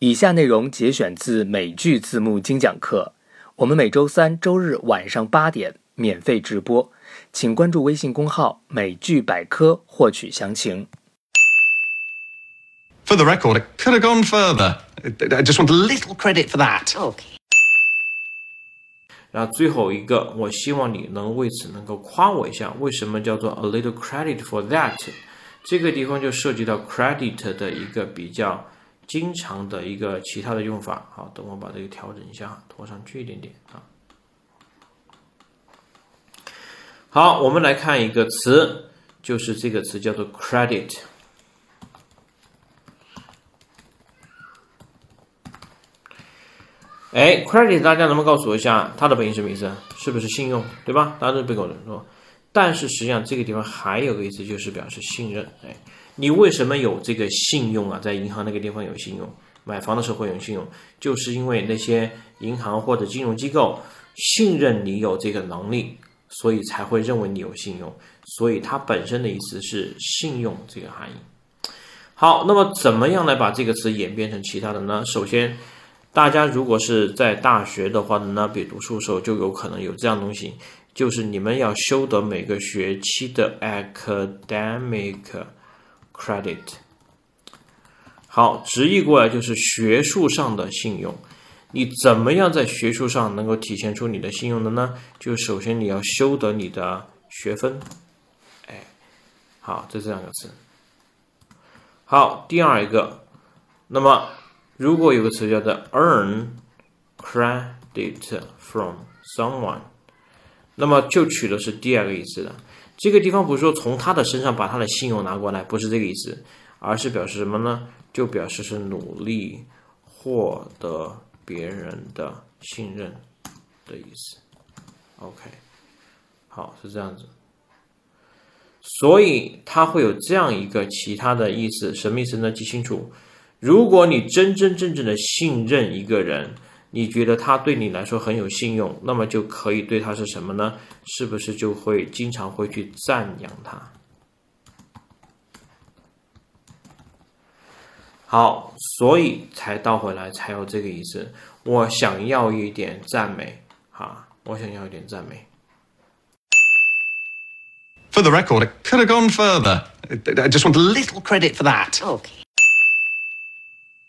以下内容节选自美剧字幕精讲课，我们每周三、周日晚上八点免费直播，请关注微信公号“美剧百科”获取详情。For the record, it could have gone further. I just want a little credit for that. Okay. 然后最后一个，我希望你能为此能够夸我一下。为什么叫做 a little credit for that？这个地方就涉及到 credit 的一个比较经常的一个其他的用法。好，等我把这个调整一下，拖上去一点点啊。好，我们来看一个词，就是这个词叫做 credit。哎，credit 大家能不能告诉我一下它的本意什么意思？是不是信用，对吧？大家都别跟我说。但是实际上这个地方还有个意思，就是表示信任。哎，你为什么有这个信用啊？在银行那个地方有信用，买房的时候会有信用，就是因为那些银行或者金融机构信任你有这个能力，所以才会认为你有信用。所以它本身的意思是信用这个含义。好，那么怎么样来把这个词演变成其他的呢？首先。大家如果是在大学的话呢，比读书的时候就有可能有这样东西，就是你们要修得每个学期的 academic credit。好，直译过来就是学术上的信用。你怎么样在学术上能够体现出你的信用的呢？就首先你要修得你的学分。哎，好，这这两个词。好，第二一个，那么。如果有个词叫做 earn credit from someone，那么就取的是第二个意思的。这个地方不是说从他的身上把他的信用拿过来，不是这个意思，而是表示什么呢？就表示是努力获得别人的信任的意思。OK，好，是这样子。所以它会有这样一个其他的意思，什么意思呢？记清楚。如果你真真正正的信任一个人，你觉得他对你来说很有信用，那么就可以对他是什么呢？是不是就会经常会去赞扬他？好，所以才倒回来才有这个意思。我想要一点赞美，哈，我想要一点赞美。For the record, it could have gone further. I just want a little credit for that. Okay.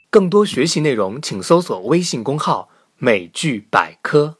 更多学习内容，请搜索微信公号“美剧百科”。